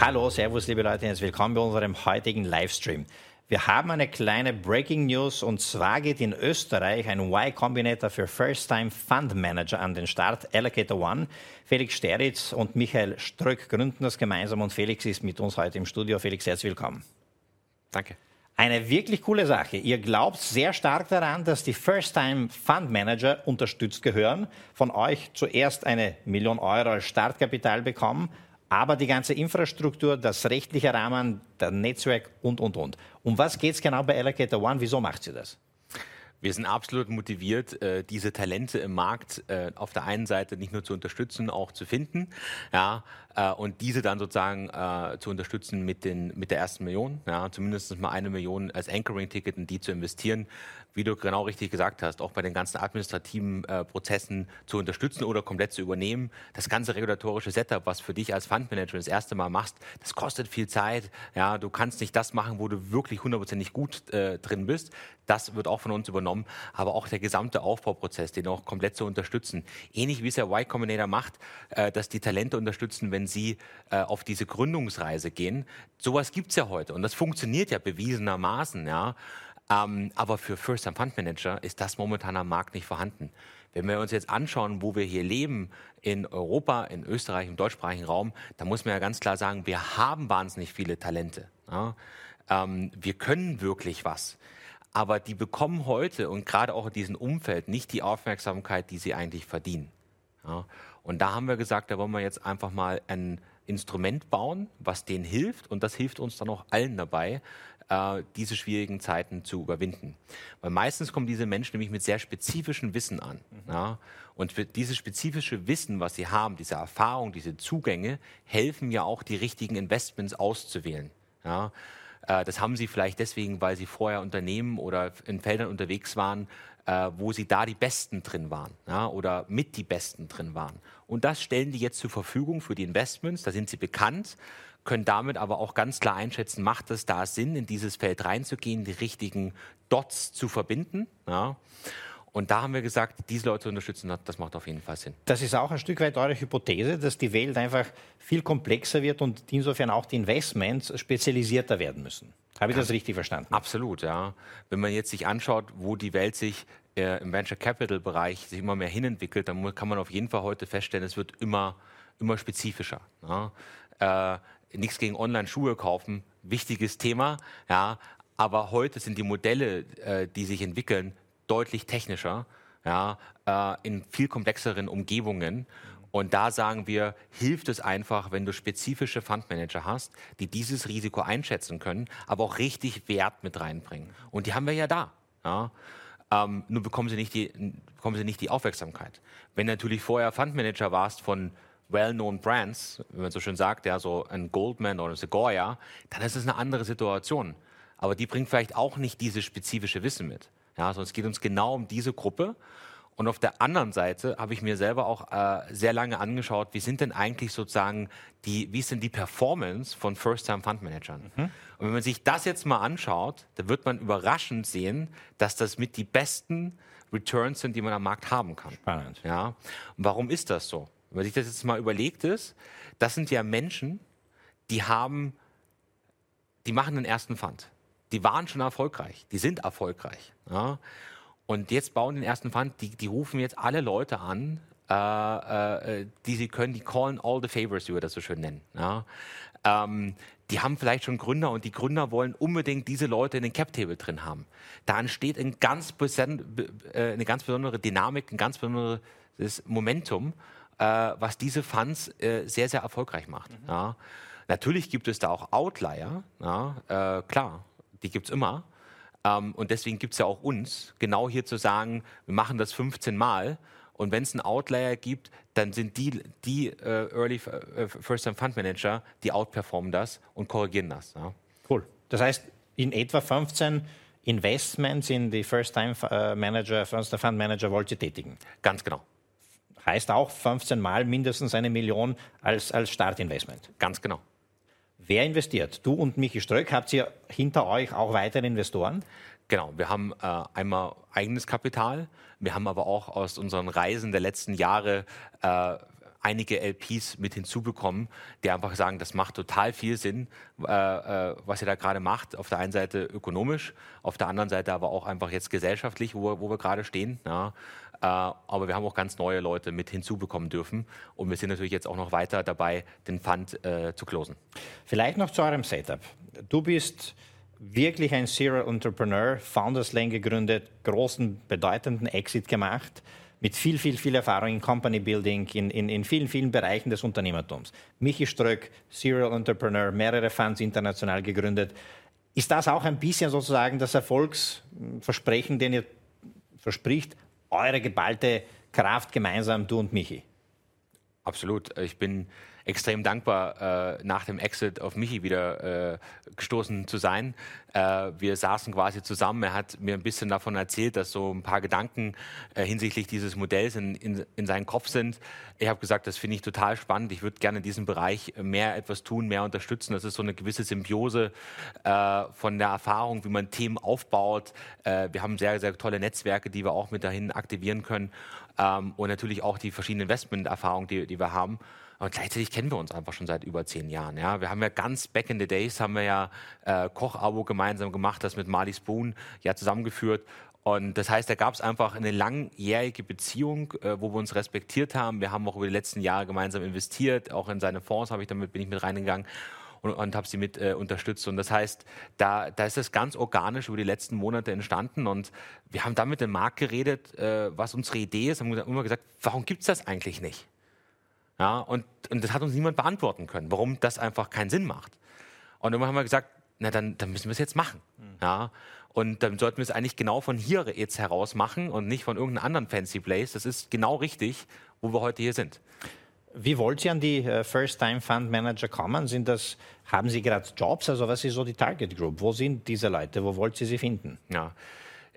Hallo, Servus, liebe Leute, herzlich willkommen bei unserem heutigen Livestream. Wir haben eine kleine Breaking News und zwar geht in Österreich ein Y Combinator für First-Time Fund Manager an den Start, Allocator One. Felix Steritz und Michael Ströck gründen das gemeinsam und Felix ist mit uns heute im Studio. Felix, herzlich willkommen. Danke. Eine wirklich coole Sache. Ihr glaubt sehr stark daran, dass die First-Time Fund Manager unterstützt gehören, von euch zuerst eine Million Euro als Startkapital bekommen aber die ganze Infrastruktur, das rechtliche Rahmen, das Netzwerk und, und, und. Um was geht es genau bei Allocator One? Wieso macht sie das? Wir sind absolut motiviert, äh, diese Talente im Markt äh, auf der einen Seite nicht nur zu unterstützen, auch zu finden, ja, äh, und diese dann sozusagen zu unterstützen mit, den, mit der ersten Million, ja, zumindest mal eine Million als Anchoring-Ticket in die zu investieren, wie du genau richtig gesagt hast, auch bei den ganzen administrativen Prozessen zu unterstützen oder komplett zu übernehmen. Das ganze regulatorische Setup, was für dich als Fundmanager das erste Mal machst, das kostet viel Zeit. Ja, du kannst nicht das machen, wo du wirklich hundertprozentig gut drin bist. Das wird auch von uns übernommen. Aber auch der gesamte Aufbauprozess, den auch komplett zu unterstützen. Ähnlich wie es der Y Combinator macht, äh, dass die Talente unterstützen, wenn sie äh, auf diese Gründungsreise gehen. Sowas gibt es ja heute und das funktioniert ja bewiesenermaßen. Ja. Ähm, aber für First-Time Fund Manager ist das momentan am Markt nicht vorhanden. Wenn wir uns jetzt anschauen, wo wir hier leben, in Europa, in Österreich, im deutschsprachigen Raum, da muss man ja ganz klar sagen, wir haben wahnsinnig viele Talente. Ja? Ähm, wir können wirklich was. Aber die bekommen heute und gerade auch in diesem Umfeld nicht die Aufmerksamkeit, die sie eigentlich verdienen. Ja? Und da haben wir gesagt, da wollen wir jetzt einfach mal ein Instrument bauen, was denen hilft. Und das hilft uns dann auch allen dabei, äh, diese schwierigen Zeiten zu überwinden. Weil meistens kommen diese Menschen nämlich mit sehr spezifischem Wissen an. Mhm. Ja? Und dieses spezifische Wissen, was sie haben, diese Erfahrung, diese Zugänge, helfen ja auch, die richtigen Investments auszuwählen. Ja? Äh, das haben sie vielleicht deswegen, weil sie vorher Unternehmen oder in Feldern unterwegs waren, äh, wo sie da die Besten drin waren oder mit die Besten drin waren. Und das stellen die jetzt zur Verfügung für die Investments. Da sind sie bekannt können damit aber auch ganz klar einschätzen, macht es da Sinn, in dieses Feld reinzugehen, die richtigen Dots zu verbinden. Und da haben wir gesagt, diese Leute zu unterstützen, das macht auf jeden Fall Sinn. Das ist auch ein Stück weit eure Hypothese, dass die Welt einfach viel komplexer wird und insofern auch die Investments spezialisierter werden müssen. Habe ich das richtig verstanden? Absolut, ja. Wenn man jetzt sich anschaut, wo die Welt sich äh, im Venture Capital Bereich sich immer mehr hinentwickelt, dann kann man auf jeden Fall heute feststellen, es wird immer, immer spezifischer. Ja. Äh, nichts gegen Online-Schuhe kaufen, wichtiges Thema, ja, aber heute sind die Modelle, äh, die sich entwickeln, deutlich technischer, ja, äh, in viel komplexeren Umgebungen. Und da sagen wir, hilft es einfach, wenn du spezifische Fundmanager hast, die dieses Risiko einschätzen können, aber auch richtig Wert mit reinbringen. Und die haben wir ja da. Ja. Ähm, nur bekommen sie, nicht die, bekommen sie nicht die Aufmerksamkeit. Wenn du natürlich vorher Fundmanager warst von well-known Brands, wie man so schön sagt, ja, so ein Goldman oder ein Sequoia, dann ist es eine andere Situation. Aber die bringt vielleicht auch nicht dieses spezifische Wissen mit. Ja, sondern es geht uns genau um diese Gruppe. Und auf der anderen Seite habe ich mir selber auch äh, sehr lange angeschaut, wie sind denn eigentlich sozusagen die, wie ist denn die Performance von First-Time-Fund-Managern? Mhm. Und wenn man sich das jetzt mal anschaut, dann wird man überraschend sehen, dass das mit die besten Returns sind, die man am Markt haben kann. Spannend. Ja. Und warum ist das so? Wenn man sich das jetzt mal überlegt ist, das sind ja Menschen, die haben, die machen den ersten Fund. Die waren schon erfolgreich, die sind erfolgreich. Ja? Und jetzt bauen den ersten Fund, die, die rufen jetzt alle Leute an, äh, äh, die sie können, die callen all the favors, wie wir das so schön nennen. Ja? Ähm, die haben vielleicht schon Gründer und die Gründer wollen unbedingt diese Leute in den Cap-Table drin haben. Da entsteht ein ganz äh, eine ganz besondere Dynamik, ein ganz besonderes Momentum äh, was diese Funds äh, sehr, sehr erfolgreich macht. Mhm. Ja. Natürlich gibt es da auch Outlier, ja, klar, die gibt es immer. Ähm, und deswegen gibt es ja auch uns, genau hier zu sagen, wir machen das 15 Mal. Und wenn es einen Outlier gibt, dann sind die, die äh, Early äh, First-Time Fund Manager, die outperformen das und korrigieren das. Ja. Cool. Das heißt, in etwa 15 Investments in die First-Time äh, Manager, First-Time Fund Manager wollt ihr tätigen? Ganz genau heißt auch 15 Mal mindestens eine Million als, als Startinvestment. Ganz genau. Wer investiert? Du und Michi Ströck, habt ihr hinter euch auch weitere Investoren? Genau, wir haben äh, einmal eigenes Kapital, wir haben aber auch aus unseren Reisen der letzten Jahre äh, einige LPs mit hinzubekommen, die einfach sagen, das macht total viel Sinn, äh, äh, was ihr da gerade macht. Auf der einen Seite ökonomisch, auf der anderen Seite aber auch einfach jetzt gesellschaftlich, wo, wo wir gerade stehen. Ja. Äh, aber wir haben auch ganz neue Leute mit hinzubekommen dürfen. Und wir sind natürlich jetzt auch noch weiter dabei, den Fund äh, zu closen. Vielleicht noch zu eurem Setup. Du bist wirklich ein Serial Entrepreneur, Founders Lane gegründet, großen, bedeutenden Exit gemacht mit viel, viel, viel Erfahrung in Company Building, in, in, in vielen, vielen Bereichen des Unternehmertums. Michi Ströck, Serial Entrepreneur, mehrere Funds international gegründet. Ist das auch ein bisschen sozusagen das Erfolgsversprechen, den ihr verspricht, eure geballte Kraft gemeinsam, du und Michi? Absolut. Ich bin extrem dankbar, äh, nach dem Exit auf Michi wieder äh, gestoßen zu sein. Äh, wir saßen quasi zusammen. Er hat mir ein bisschen davon erzählt, dass so ein paar Gedanken äh, hinsichtlich dieses Modells in, in, in seinem Kopf sind. Ich habe gesagt, das finde ich total spannend. Ich würde gerne in diesem Bereich mehr etwas tun, mehr unterstützen. Das ist so eine gewisse Symbiose äh, von der Erfahrung, wie man Themen aufbaut. Äh, wir haben sehr, sehr tolle Netzwerke, die wir auch mit dahin aktivieren können. Ähm, und natürlich auch die verschiedenen Investment-Erfahrungen, die, die wir haben. Aber gleichzeitig kennen wir uns einfach schon seit über zehn Jahren. Ja? Wir haben ja ganz back in the days haben wir ja äh, Koch-Abo gemeinsam gemacht, das mit Marley Spoon ja zusammengeführt. Und das heißt, da gab es einfach eine langjährige Beziehung, äh, wo wir uns respektiert haben. Wir haben auch über die letzten Jahre gemeinsam investiert, auch in seine Fonds habe ich damit bin ich mit reingegangen und, und habe sie mit äh, unterstützt. Und das heißt, da, da ist das ganz organisch über die letzten Monate entstanden. Und wir haben dann mit dem Markt geredet, äh, was unsere Idee ist, haben immer gesagt, warum gibt es das eigentlich nicht? Ja, und, und das hat uns niemand beantworten können, warum das einfach keinen Sinn macht. Und dann haben wir gesagt, na dann, dann müssen wir es jetzt machen. Mhm. Ja, und dann sollten wir es eigentlich genau von hier jetzt heraus machen und nicht von irgendeinem anderen fancy place. Das ist genau richtig, wo wir heute hier sind. Wie wollt ihr an die äh, First-Time-Fund-Manager kommen? Sind das, haben Sie gerade Jobs? Also was ist so die Target Group? Wo sind diese Leute? Wo wollt ihr sie finden? Ja,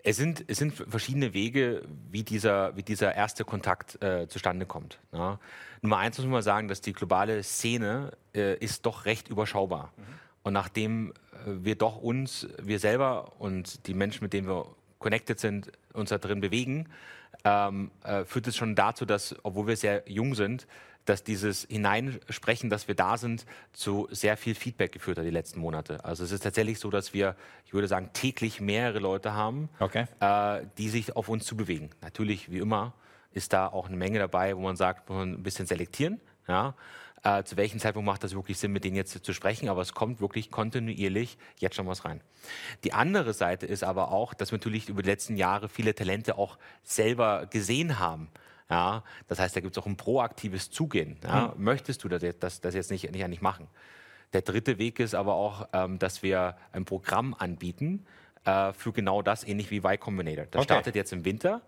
es sind, es sind verschiedene Wege, wie dieser, wie dieser erste Kontakt äh, zustande kommt. Ja. Nummer eins muss man sagen, dass die globale Szene äh, ist doch recht überschaubar. Mhm. Und nachdem äh, wir doch uns, wir selber und die Menschen, mit denen wir connected sind, uns da drin bewegen, ähm, äh, führt es schon dazu, dass, obwohl wir sehr jung sind, dass dieses Hineinsprechen, dass wir da sind, zu sehr viel Feedback geführt hat die letzten Monate. Also es ist tatsächlich so, dass wir, ich würde sagen, täglich mehrere Leute haben, okay. äh, die sich auf uns zubewegen. Natürlich, wie immer, ist da auch eine Menge dabei, wo man sagt, man ein bisschen selektieren. Ja? Äh, zu welchem Zeitpunkt macht das wirklich Sinn, mit denen jetzt zu sprechen? Aber es kommt wirklich kontinuierlich jetzt schon was rein. Die andere Seite ist aber auch, dass wir natürlich über die letzten Jahre viele Talente auch selber gesehen haben. Ja, das heißt, da gibt es auch ein proaktives Zugehen. Ja. Mhm. Möchtest du das, das, das jetzt nicht, nicht eigentlich machen? Der dritte Weg ist aber auch, ähm, dass wir ein Programm anbieten äh, für genau das, ähnlich wie Y Combinator. Das okay. startet jetzt im Winter,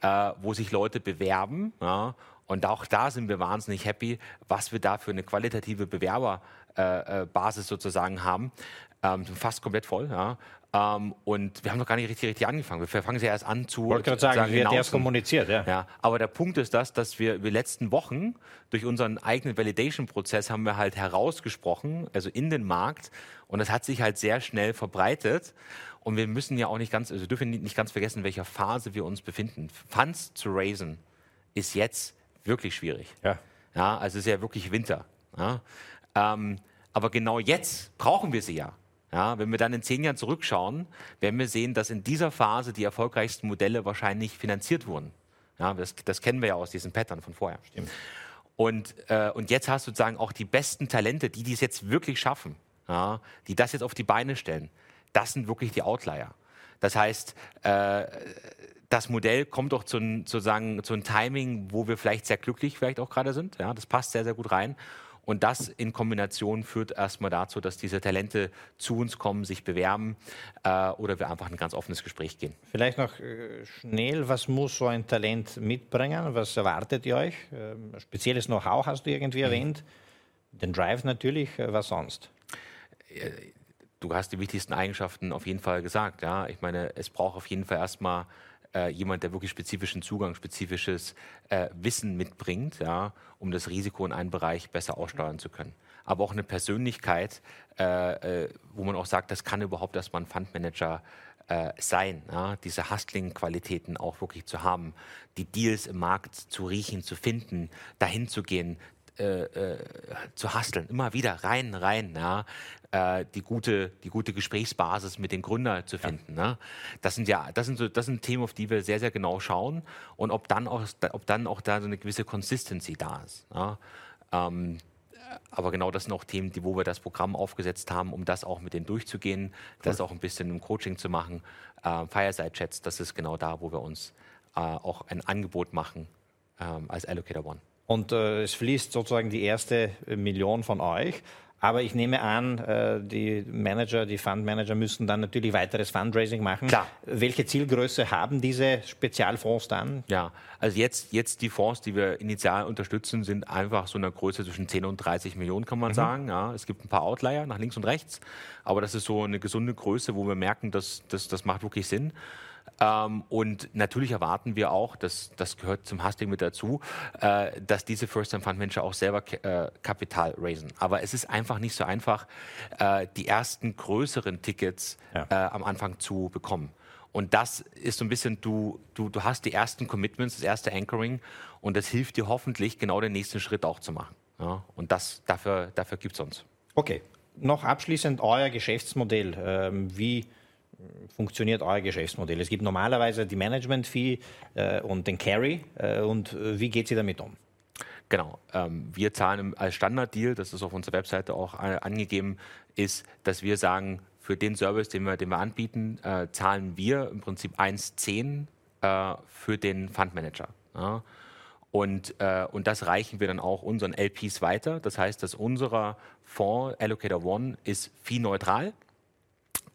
äh, wo sich Leute bewerben. Ja, und auch da sind wir wahnsinnig happy, was wir da für eine qualitative Bewerberbasis äh, äh sozusagen haben. Ähm, fast komplett voll. Ja. Ähm, und wir haben noch gar nicht richtig, richtig angefangen. Wir fangen ja erst an zu. Ich wollte gerade sagen, sagen, wird erst kommuniziert, ja. ja. Aber der Punkt ist das, dass wir die letzten Wochen durch unseren eigenen Validation-Prozess haben wir halt herausgesprochen, also in den Markt. Und das hat sich halt sehr schnell verbreitet. Und wir müssen ja auch nicht ganz, also dürfen nicht ganz vergessen, in welcher Phase wir uns befinden. Funds zu raisen ist jetzt wirklich schwierig. Ja. Ja, also es ist ja wirklich Winter. Ja. Ähm, aber genau jetzt brauchen wir sie ja. Ja, wenn wir dann in zehn Jahren zurückschauen, werden wir sehen, dass in dieser Phase die erfolgreichsten Modelle wahrscheinlich finanziert wurden. Ja, das, das kennen wir ja aus diesen Pattern von vorher. Stimmt. Und, äh, und jetzt hast du sozusagen auch die besten Talente, die dies jetzt wirklich schaffen, ja, die das jetzt auf die Beine stellen. Das sind wirklich die Outlier. Das heißt, äh, das Modell kommt doch zu, sozusagen zu einem Timing, wo wir vielleicht sehr glücklich vielleicht auch gerade sind. Ja, das passt sehr, sehr gut rein. Und das in Kombination führt erstmal dazu, dass diese Talente zu uns kommen, sich bewerben äh, oder wir einfach ein ganz offenes Gespräch gehen. Vielleicht noch äh, schnell, was muss so ein Talent mitbringen? Was erwartet ihr euch? Ähm, spezielles Know-how hast du irgendwie mhm. erwähnt. Den Drive natürlich, äh, was sonst? Äh, du hast die wichtigsten Eigenschaften auf jeden Fall gesagt. Ja? Ich meine, es braucht auf jeden Fall erstmal äh, jemand, der wirklich spezifischen Zugang, spezifisches äh, Wissen mitbringt, ja, um das Risiko in einem Bereich besser aussteuern zu können. aber auch eine Persönlichkeit, äh, äh, wo man auch sagt, das kann überhaupt erstmal ein Fundmanager äh, sein, ja? diese Hustling-Qualitäten auch wirklich zu haben, die Deals im Markt zu riechen, zu finden, dahin zu gehen, äh, äh, zu hasteln, immer wieder rein, rein, ja, äh, die gute, die gute Gesprächsbasis mit den Gründern zu finden. Ja. Ne? Das sind ja, das sind so, das sind Themen, auf die wir sehr, sehr genau schauen und ob dann auch, ob dann auch da so eine gewisse Consistency da ist. Ja. Ähm, aber genau das sind auch Themen, die, wo wir das Programm aufgesetzt haben, um das auch mit denen durchzugehen, cool. das auch ein bisschen im Coaching zu machen. Äh, Fireside-Chats, das ist genau da, wo wir uns äh, auch ein Angebot machen ähm, als Allocator One. Und äh, es fließt sozusagen die erste Million von euch. Aber ich nehme an, äh, die Manager, die Fundmanager müssen dann natürlich weiteres Fundraising machen. Klar. Welche Zielgröße haben diese Spezialfonds dann? Ja, also jetzt, jetzt die Fonds, die wir initial unterstützen, sind einfach so eine Größe zwischen 10 und 30 Millionen, kann man mhm. sagen. Ja, es gibt ein paar Outlier nach links und rechts, aber das ist so eine gesunde Größe, wo wir merken, dass, dass das macht wirklich Sinn. Ähm, und natürlich erwarten wir auch, das, das gehört zum Hustling mit dazu, äh, dass diese First-Time-Fund-Manager auch selber äh, Kapital raisen. Aber es ist einfach nicht so einfach, äh, die ersten größeren Tickets ja. Äh, am Anfang zu bekommen. Und das ist so ein bisschen, du, du, du hast die ersten Commitments, das erste Anchoring und das hilft dir hoffentlich, genau den nächsten Schritt auch zu machen. Ja? Und das, dafür, dafür gibt es uns. Okay, noch abschließend euer Geschäftsmodell. Ähm, wie funktioniert euer Geschäftsmodell? Es gibt normalerweise die Management-Fee äh, und den Carry. Äh, und äh, wie geht sie damit um? Genau. Ähm, wir zahlen als Standarddeal, das ist auf unserer Webseite auch äh, angegeben, ist, dass wir sagen, für den Service, den wir, den wir anbieten, äh, zahlen wir im Prinzip 1,10 äh, für den Fundmanager. Ja? Und, äh, und das reichen wir dann auch unseren LPs weiter. Das heißt, dass unser Fonds Allocator One ist fee-neutral.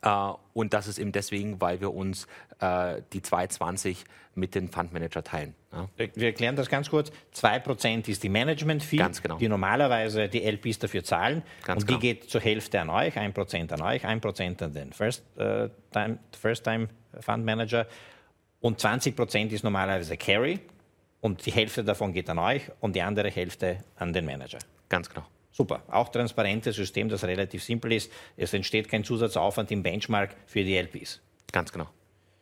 Äh, und das ist eben deswegen, weil wir uns äh, die 220 mit den Fundmanager teilen. Ja. Wir erklären das ganz kurz. 2% ist die Management-Fee, genau. die normalerweise die LPs dafür zahlen. Ganz und die genau. geht zur Hälfte an euch, 1% an euch, 1% an den äh, First Fund Manager. Und 20% ist normalerweise Carry. Und die Hälfte davon geht an euch und die andere Hälfte an den Manager. Ganz genau. Super. Auch transparentes System, das relativ simpel ist. Es entsteht kein Zusatzaufwand im Benchmark für die LPs. Ganz genau.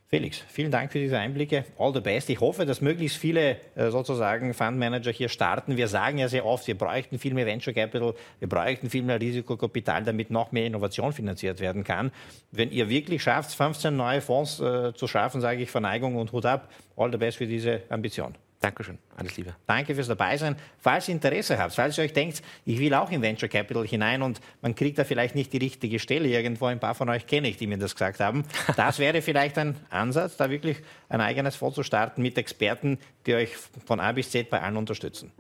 Felix, vielen Dank für diese Einblicke. All the best. Ich hoffe, dass möglichst viele äh, sozusagen Fundmanager hier starten. Wir sagen ja sehr oft, wir bräuchten viel mehr Venture Capital, wir bräuchten viel mehr Risikokapital, damit noch mehr Innovation finanziert werden kann. Wenn ihr wirklich schafft, 15 neue Fonds äh, zu schaffen, sage ich Verneigung und Hut ab. All the best für diese Ambition. Dankeschön, alles Liebe. Danke fürs Dabeisein. Falls ihr Interesse habt, falls ihr euch denkt, ich will auch in Venture Capital hinein und man kriegt da vielleicht nicht die richtige Stelle irgendwo, ein paar von euch kenne ich, die mir das gesagt haben. Das wäre vielleicht ein Ansatz, da wirklich ein eigenes Fonds zu starten mit Experten, die euch von A bis Z bei allen unterstützen.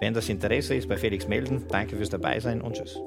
Wenn das Interesse ist, bei Felix melden. Danke fürs Dabeisein und tschüss.